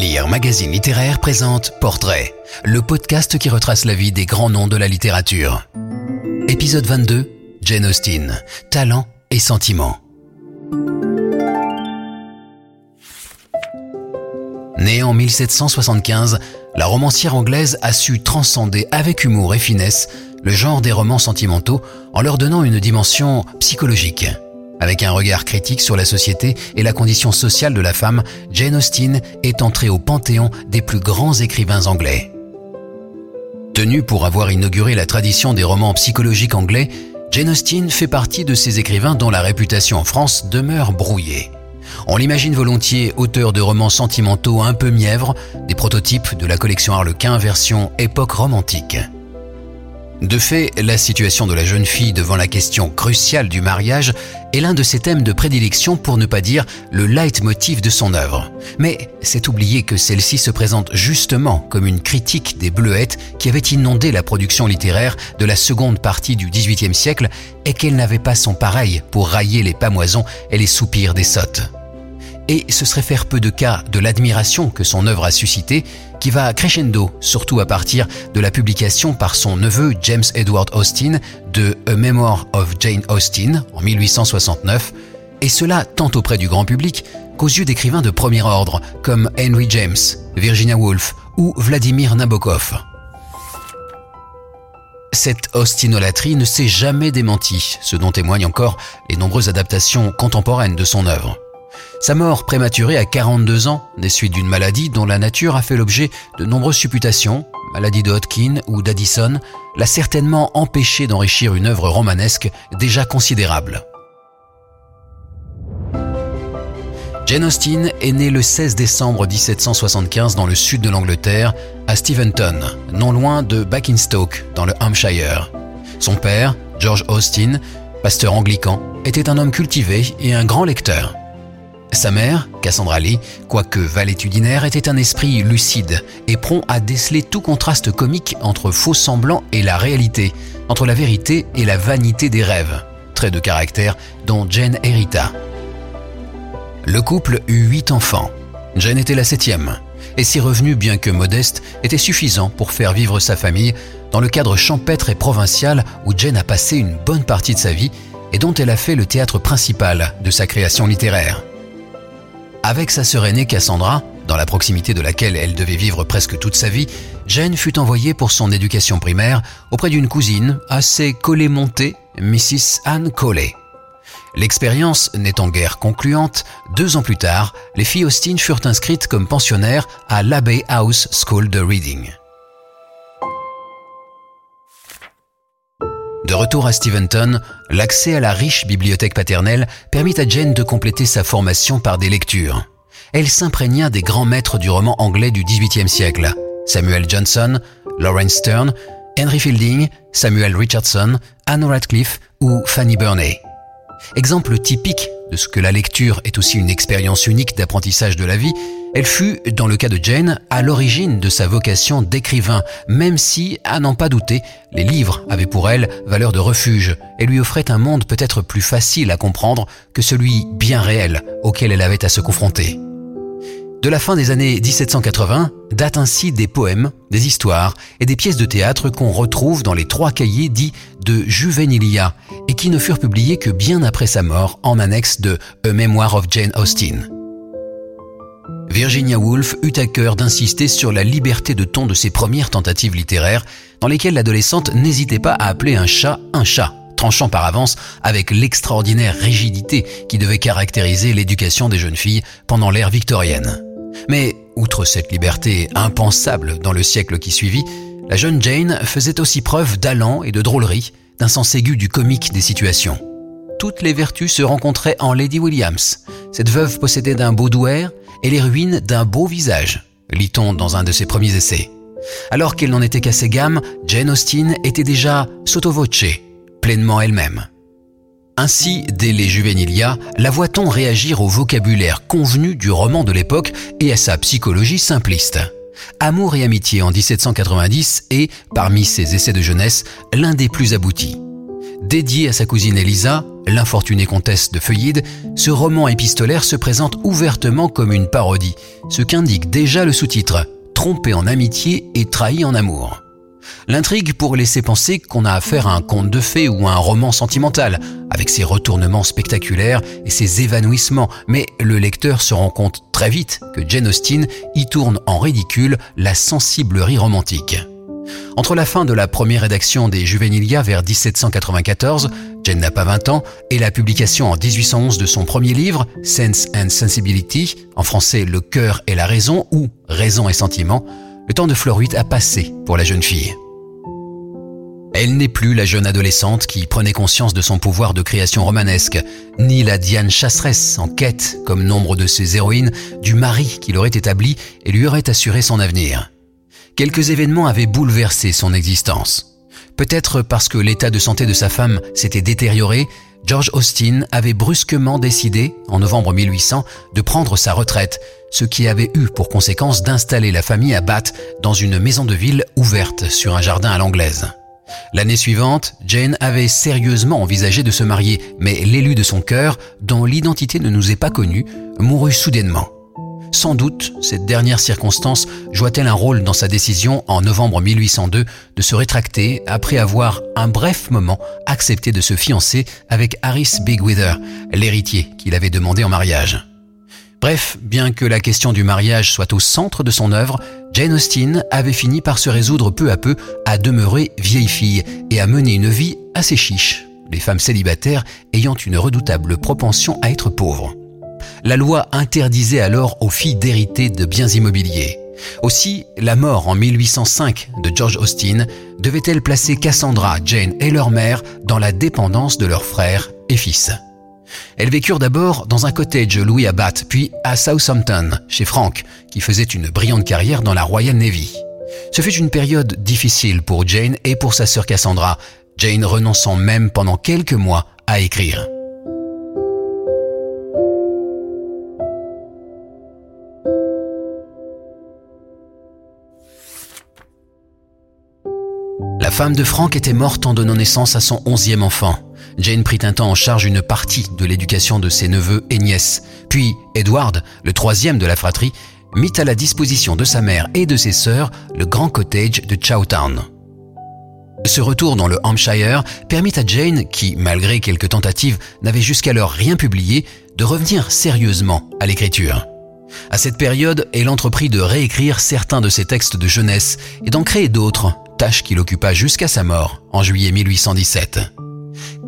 Lire Magazine Littéraire présente Portrait, le podcast qui retrace la vie des grands noms de la littérature. Épisode 22, Jane Austen, talent et sentiments. Née en 1775, la romancière anglaise a su transcender avec humour et finesse le genre des romans sentimentaux en leur donnant une dimension psychologique. Avec un regard critique sur la société et la condition sociale de la femme, Jane Austen est entrée au panthéon des plus grands écrivains anglais. Tenue pour avoir inauguré la tradition des romans psychologiques anglais, Jane Austen fait partie de ces écrivains dont la réputation en France demeure brouillée. On l'imagine volontiers auteur de romans sentimentaux un peu mièvres, des prototypes de la collection Harlequin version époque romantique. De fait, la situation de la jeune fille devant la question cruciale du mariage est l'un de ses thèmes de prédilection pour ne pas dire le leitmotiv de son œuvre. Mais c'est oublier que celle-ci se présente justement comme une critique des bleuettes qui avaient inondé la production littéraire de la seconde partie du XVIIIe siècle et qu'elle n'avait pas son pareil pour railler les pamoisons et les soupirs des sottes et ce serait faire peu de cas de l'admiration que son œuvre a suscité, qui va crescendo, surtout à partir de la publication par son neveu James Edward Austen de A Memoir of Jane Austen en 1869, et cela tant auprès du grand public qu'aux yeux d'écrivains de premier ordre comme Henry James, Virginia Woolf ou Vladimir Nabokov. Cette ostinolatrie ne s'est jamais démentie, ce dont témoignent encore les nombreuses adaptations contemporaines de son œuvre. Sa mort prématurée à 42 ans, des suites d'une maladie dont la nature a fait l'objet de nombreuses supputations, maladie de Hodgkin ou d'Addison, l'a certainement empêché d'enrichir une œuvre romanesque déjà considérable. Jane Austen est née le 16 décembre 1775 dans le sud de l'Angleterre, à Steventon, non loin de Basingstoke, dans le Hampshire. Son père, George Austen, pasteur anglican, était un homme cultivé et un grand lecteur. Sa mère, Cassandra Lee, quoique valétudinaire, était un esprit lucide et prompt à déceler tout contraste comique entre faux semblants et la réalité, entre la vérité et la vanité des rêves, trait de caractère dont Jane hérita. Le couple eut huit enfants. Jane était la septième, et ses revenus, bien que modestes, étaient suffisants pour faire vivre sa famille dans le cadre champêtre et provincial où Jane a passé une bonne partie de sa vie et dont elle a fait le théâtre principal de sa création littéraire. Avec sa sœur aînée Cassandra, dans la proximité de laquelle elle devait vivre presque toute sa vie, Jane fut envoyée pour son éducation primaire auprès d'une cousine assez collée-montée, Mrs. Anne Coley. L'expérience n'étant guère concluante, deux ans plus tard, les filles Austin furent inscrites comme pensionnaires à l'Abbey House School de Reading. De retour à Steventon, l'accès à la riche bibliothèque paternelle permit à Jane de compléter sa formation par des lectures. Elle s'imprégna des grands maîtres du roman anglais du XVIIIe siècle, Samuel Johnson, Lawrence Stern, Henry Fielding, Samuel Richardson, Anne Radcliffe ou Fanny Burney. Exemple typique de ce que la lecture est aussi une expérience unique d'apprentissage de la vie, elle fut, dans le cas de Jane, à l'origine de sa vocation d'écrivain, même si, à n'en pas douter, les livres avaient pour elle valeur de refuge et lui offraient un monde peut-être plus facile à comprendre que celui bien réel auquel elle avait à se confronter. De la fin des années 1780 datent ainsi des poèmes, des histoires et des pièces de théâtre qu'on retrouve dans les trois cahiers dits de Juvenilia et qui ne furent publiés que bien après sa mort en annexe de A Memoir of Jane Austen. Virginia Woolf eut à cœur d'insister sur la liberté de ton de ses premières tentatives littéraires dans lesquelles l'adolescente n'hésitait pas à appeler un chat un chat tranchant par avance avec l'extraordinaire rigidité qui devait caractériser l'éducation des jeunes filles pendant l'ère victorienne. Mais, outre cette liberté impensable dans le siècle qui suivit, la jeune Jane faisait aussi preuve d'allant et de drôlerie, d'un sens aigu du comique des situations. Toutes les vertus se rencontraient en Lady Williams. Cette veuve possédait d'un beau douaire et les ruines d'un beau visage, lit-on dans un de ses premiers essais. Alors qu'elle n'en était qu'à ses gammes, Jane Austen était déjà sotto voce, pleinement elle-même. Ainsi, dès les Juvenilia, la voit-on réagir au vocabulaire convenu du roman de l'époque et à sa psychologie simpliste. Amour et amitié en 1790 est, parmi ses essais de jeunesse, l'un des plus aboutis. Dédié à sa cousine Elisa, L'infortunée comtesse de Feuillide, ce roman épistolaire se présente ouvertement comme une parodie, ce qu'indique déjà le sous-titre Trompé en amitié et trahi en amour. L'intrigue pourrait laisser penser qu'on a affaire à un conte de fées ou à un roman sentimental, avec ses retournements spectaculaires et ses évanouissements, mais le lecteur se rend compte très vite que Jane Austen y tourne en ridicule la sensiblerie romantique. Entre la fin de la première rédaction des Juvenilia vers 1794, Jane n'a pas 20 ans, et la publication en 1811 de son premier livre, Sense and Sensibility, en français Le cœur et la raison ou Raison et sentiment, le temps de Fleur a passé pour la jeune fille. Elle n'est plus la jeune adolescente qui prenait conscience de son pouvoir de création romanesque, ni la Diane chasseresse en quête, comme nombre de ses héroïnes, du mari qui l'aurait établi et lui aurait assuré son avenir. Quelques événements avaient bouleversé son existence. Peut-être parce que l'état de santé de sa femme s'était détérioré, George Austin avait brusquement décidé, en novembre 1800, de prendre sa retraite, ce qui avait eu pour conséquence d'installer la famille à Bath dans une maison de ville ouverte sur un jardin à l'anglaise. L'année suivante, Jane avait sérieusement envisagé de se marier, mais l'élu de son cœur, dont l'identité ne nous est pas connue, mourut soudainement. Sans doute, cette dernière circonstance joua-t-elle un rôle dans sa décision en novembre 1802 de se rétracter après avoir, un bref moment, accepté de se fiancer avec Harris Bigwither, l'héritier qu'il avait demandé en mariage. Bref, bien que la question du mariage soit au centre de son œuvre, Jane Austen avait fini par se résoudre peu à peu à demeurer vieille fille et à mener une vie assez chiche, les femmes célibataires ayant une redoutable propension à être pauvres. La loi interdisait alors aux filles d'hériter de biens immobiliers. Aussi, la mort en 1805 de George Austen devait-elle placer Cassandra, Jane et leur mère dans la dépendance de leurs frères et fils. Elles vécurent d'abord dans un cottage loué à Bath, puis à Southampton, chez Frank, qui faisait une brillante carrière dans la Royal Navy. Ce fut une période difficile pour Jane et pour sa sœur Cassandra, Jane renonçant même pendant quelques mois à écrire. La femme de Frank était morte en donnant naissance à son onzième enfant. Jane prit un temps en charge une partie de l'éducation de ses neveux et nièces. Puis Edward, le troisième de la fratrie, mit à la disposition de sa mère et de ses sœurs le grand cottage de Chowtown. Ce retour dans le Hampshire permit à Jane, qui, malgré quelques tentatives, n'avait jusqu'alors rien publié, de revenir sérieusement à l'écriture. À cette période, elle entreprit de réécrire certains de ses textes de jeunesse et d'en créer d'autres, tâche qu'il occupa jusqu'à sa mort en juillet 1817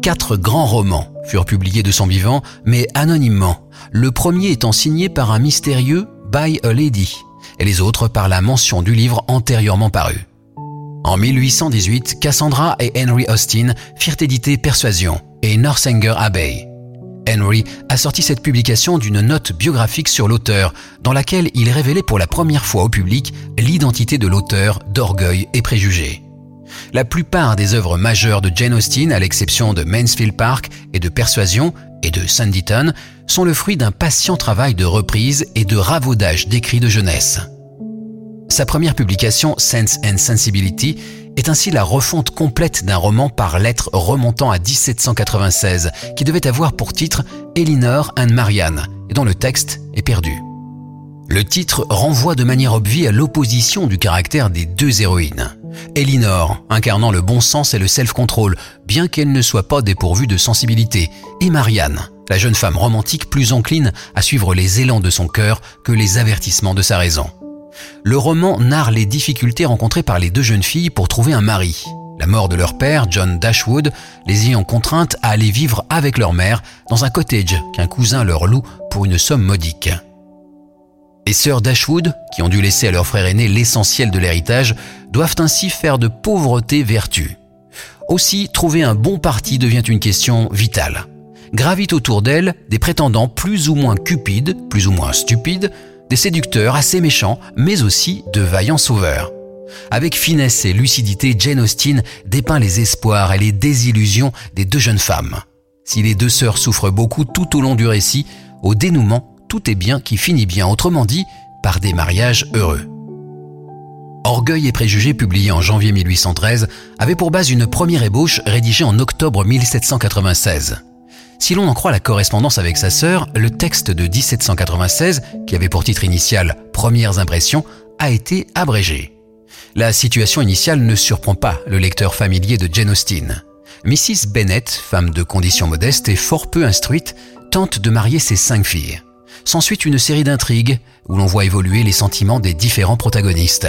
quatre grands romans furent publiés de son vivant, mais anonymement, le premier étant signé par un mystérieux By a Lady, et les autres par la mention du livre antérieurement paru. En 1818, Cassandra et Henry Austin firent éditer Persuasion et Northanger Abbey. Henry a sorti cette publication d'une note biographique sur l'auteur, dans laquelle il révélait pour la première fois au public l'identité de l'auteur d'Orgueil et Préjugés. La plupart des œuvres majeures de Jane Austen, à l'exception de Mansfield Park et de Persuasion et de Sanditon, sont le fruit d'un patient travail de reprise et de ravaudage d'écrits de jeunesse. Sa première publication, Sense and Sensibility, est ainsi la refonte complète d'un roman par lettres remontant à 1796, qui devait avoir pour titre Elinor and Marianne, et dont le texte est perdu. Le titre renvoie de manière obvie à l'opposition du caractère des deux héroïnes. Elinor, incarnant le bon sens et le self-control, bien qu'elle ne soit pas dépourvue de sensibilité, et Marianne, la jeune femme romantique plus encline à suivre les élans de son cœur que les avertissements de sa raison. Le roman narre les difficultés rencontrées par les deux jeunes filles pour trouver un mari. La mort de leur père, John Dashwood, les ayant contraintes à aller vivre avec leur mère dans un cottage qu'un cousin leur loue pour une somme modique. Les sœurs Dashwood, qui ont dû laisser à leur frère aîné l'essentiel de l'héritage, doivent ainsi faire de pauvreté vertu. Aussi, trouver un bon parti devient une question vitale. Gravitent autour d'elles des prétendants plus ou moins cupides, plus ou moins stupides, des séducteurs assez méchants, mais aussi de vaillants sauveurs. Avec finesse et lucidité, Jane Austen dépeint les espoirs et les désillusions des deux jeunes femmes. Si les deux sœurs souffrent beaucoup tout au long du récit, au dénouement, tout est bien qui finit bien, autrement dit, par des mariages heureux. Orgueil et préjugés, publié en janvier 1813, avait pour base une première ébauche rédigée en octobre 1796. Si l'on en croit la correspondance avec sa sœur, le texte de 1796, qui avait pour titre initial Premières impressions, a été abrégé. La situation initiale ne surprend pas le lecteur familier de Jane Austen. Mrs. Bennet, femme de condition modeste et fort peu instruite, tente de marier ses cinq filles. S'ensuit une série d'intrigues où l'on voit évoluer les sentiments des différents protagonistes.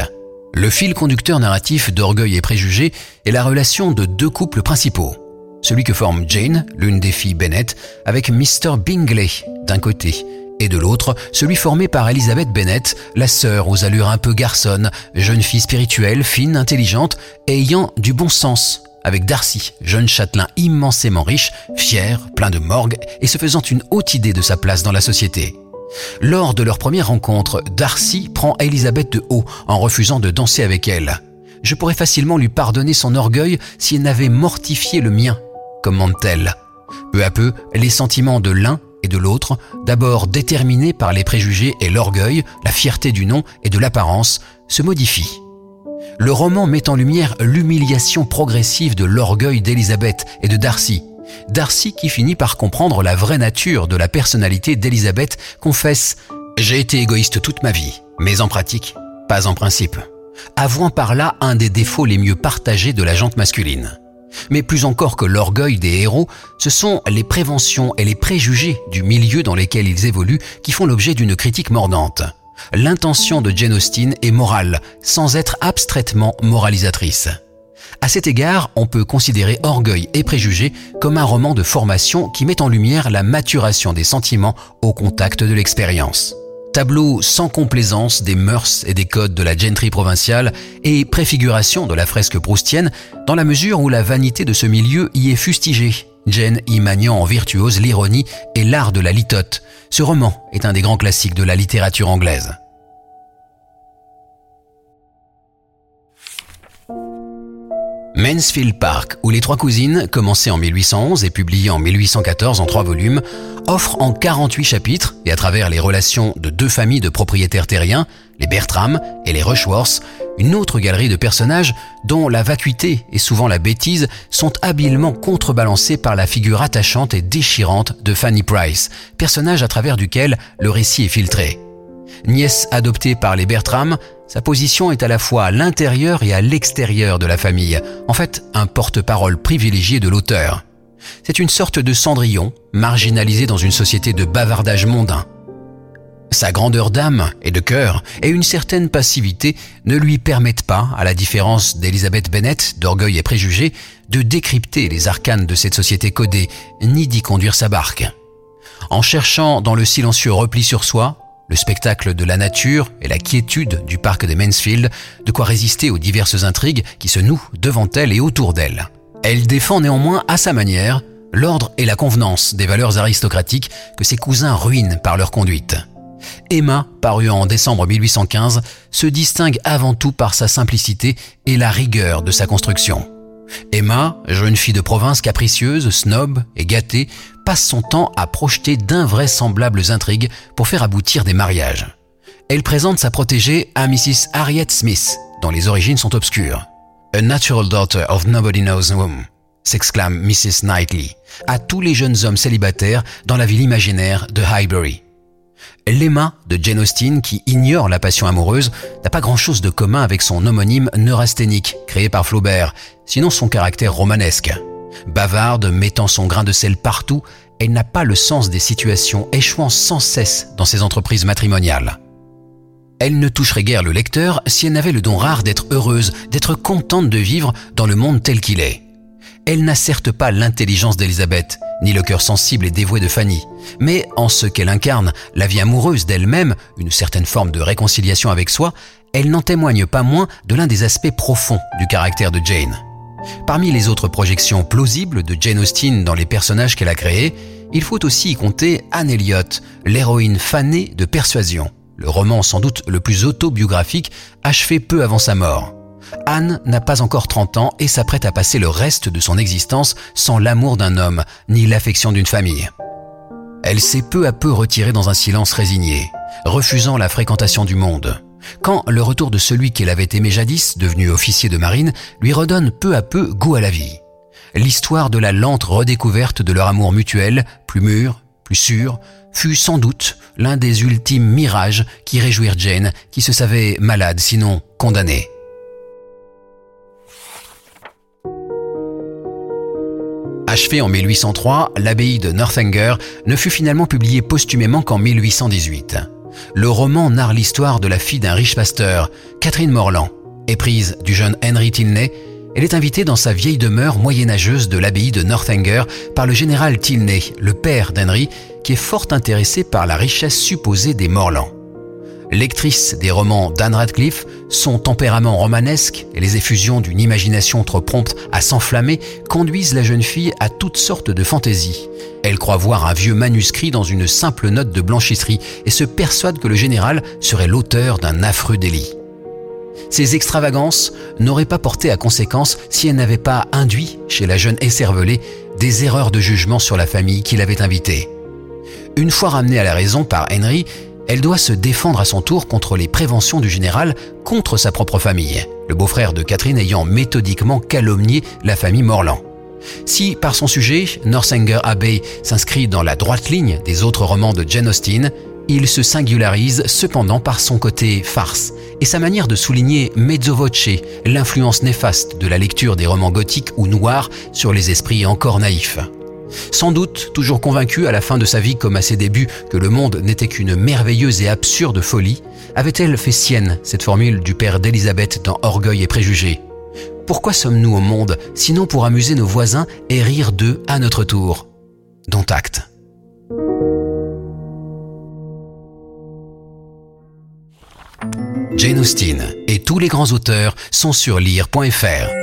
Le fil conducteur narratif d'Orgueil et Préjugés est la relation de deux couples principaux. Celui que forme Jane, l'une des filles Bennet, avec Mr. Bingley d'un côté, et de l'autre, celui formé par Elizabeth Bennet, la sœur aux allures un peu garçonnes, jeune fille spirituelle, fine, intelligente et ayant du bon sens, avec Darcy, jeune châtelain immensément riche, fier, plein de morgue et se faisant une haute idée de sa place dans la société. Lors de leur première rencontre, Darcy prend Elisabeth de haut en refusant de danser avec elle. Je pourrais facilement lui pardonner son orgueil si elle n'avait mortifié le mien, commande-t-elle. Peu à peu, les sentiments de l'un et de l'autre, d'abord déterminés par les préjugés et l'orgueil, la fierté du nom et de l'apparence, se modifient. Le roman met en lumière l'humiliation progressive de l'orgueil d'Elisabeth et de Darcy, Darcy, qui finit par comprendre la vraie nature de la personnalité d'Elisabeth, confesse ⁇ J'ai été égoïste toute ma vie, mais en pratique, pas en principe. Avouant par là un des défauts les mieux partagés de la jante masculine. Mais plus encore que l'orgueil des héros, ce sont les préventions et les préjugés du milieu dans lesquels ils évoluent qui font l'objet d'une critique mordante. L'intention de Jane Austen est morale, sans être abstraitement moralisatrice. À cet égard, on peut considérer Orgueil et Préjugés comme un roman de formation qui met en lumière la maturation des sentiments au contact de l'expérience. Tableau sans complaisance des mœurs et des codes de la gentry provinciale et préfiguration de la fresque proustienne dans la mesure où la vanité de ce milieu y est fustigée. Jane y maniant en virtuose l'ironie et l'art de la litote. Ce roman est un des grands classiques de la littérature anglaise. Mansfield Park, ou Les Trois Cousines, commencé en 1811 et publié en 1814 en trois volumes, offre en 48 chapitres, et à travers les relations de deux familles de propriétaires terriens, les Bertram et les Rushworth, une autre galerie de personnages dont la vacuité et souvent la bêtise sont habilement contrebalancés par la figure attachante et déchirante de Fanny Price, personnage à travers duquel le récit est filtré. Nièce adoptée par les Bertram, sa position est à la fois à l'intérieur et à l'extérieur de la famille, en fait un porte-parole privilégié de l'auteur. C'est une sorte de cendrillon, marginalisé dans une société de bavardage mondain. Sa grandeur d'âme et de cœur et une certaine passivité ne lui permettent pas, à la différence d'Elizabeth Bennet, d'orgueil et préjugés, de décrypter les arcanes de cette société codée, ni d'y conduire sa barque. En cherchant dans le silencieux repli sur soi, le spectacle de la nature et la quiétude du parc des Mansfield, de quoi résister aux diverses intrigues qui se nouent devant elle et autour d'elle. Elle défend néanmoins à sa manière l'ordre et la convenance des valeurs aristocratiques que ses cousins ruinent par leur conduite. Emma, parue en décembre 1815, se distingue avant tout par sa simplicité et la rigueur de sa construction. Emma, jeune fille de province capricieuse, snob et gâtée, passe son temps à projeter d'invraisemblables intrigues pour faire aboutir des mariages. Elle présente sa protégée à Mrs. Harriet Smith, dont les origines sont obscures. A natural daughter of nobody knows whom, s'exclame Mrs. Knightley, à tous les jeunes hommes célibataires dans la ville imaginaire de Highbury. L'Emma de Jane Austen, qui ignore la passion amoureuse, n'a pas grand-chose de commun avec son homonyme neurasthénique, créé par Flaubert, sinon son caractère romanesque. Bavarde, mettant son grain de sel partout, elle n'a pas le sens des situations, échouant sans cesse dans ses entreprises matrimoniales. Elle ne toucherait guère le lecteur si elle n'avait le don rare d'être heureuse, d'être contente de vivre dans le monde tel qu'il est. Elle n'a certes pas l'intelligence d'Elisabeth, ni le cœur sensible et dévoué de Fanny, mais en ce qu'elle incarne, la vie amoureuse d'elle-même, une certaine forme de réconciliation avec soi, elle n'en témoigne pas moins de l'un des aspects profonds du caractère de Jane. Parmi les autres projections plausibles de Jane Austen dans les personnages qu'elle a créés, il faut aussi y compter Anne Elliot, l'héroïne fanée de Persuasion, le roman sans doute le plus autobiographique achevé peu avant sa mort. Anne n'a pas encore 30 ans et s'apprête à passer le reste de son existence sans l'amour d'un homme, ni l'affection d'une famille. Elle s'est peu à peu retirée dans un silence résigné, refusant la fréquentation du monde quand le retour de celui qu'elle avait aimé jadis, devenu officier de marine, lui redonne peu à peu goût à la vie. l'histoire de la lente redécouverte de leur amour mutuel, plus mûr, plus sûr, fut sans doute l'un des ultimes mirages qui réjouirent Jane, qui se savait malade, sinon condamnée. Achevé en 1803, l'abbaye de Northanger ne fut finalement publiée posthumément qu'en 1818. Le roman narre l'histoire de la fille d'un riche pasteur, Catherine Morland. Éprise du jeune Henry Tilney, elle est invitée dans sa vieille demeure moyenâgeuse de l'abbaye de Northanger par le général Tilney, le père d'Henry, qui est fort intéressé par la richesse supposée des Morlands. Lectrice des romans d'Anne Radcliffe, son tempérament romanesque et les effusions d'une imagination trop prompte à s'enflammer conduisent la jeune fille à toutes sortes de fantaisies. Elle croit voir un vieux manuscrit dans une simple note de blanchisserie et se persuade que le général serait l'auteur d'un affreux délit. Ces extravagances n'auraient pas porté à conséquence si elles n'avaient pas induit chez la jeune écervelée des erreurs de jugement sur la famille qui l'avait invitée. Une fois ramenée à la raison par Henry, elle doit se défendre à son tour contre les préventions du général contre sa propre famille, le beau-frère de Catherine ayant méthodiquement calomnié la famille Morland. Si, par son sujet, Northanger Abbey s'inscrit dans la droite ligne des autres romans de Jane Austen, il se singularise cependant par son côté farce et sa manière de souligner mezzo voce l'influence néfaste de la lecture des romans gothiques ou noirs sur les esprits encore naïfs. Sans doute, toujours convaincue à la fin de sa vie comme à ses débuts que le monde n'était qu'une merveilleuse et absurde folie, avait-elle fait sienne cette formule du père d'Élisabeth dans Orgueil et Préjugés? Pourquoi sommes-nous au monde sinon pour amuser nos voisins et rire d'eux à notre tour? Dont acte. Jane Austen et tous les grands auteurs sont sur lire.fr.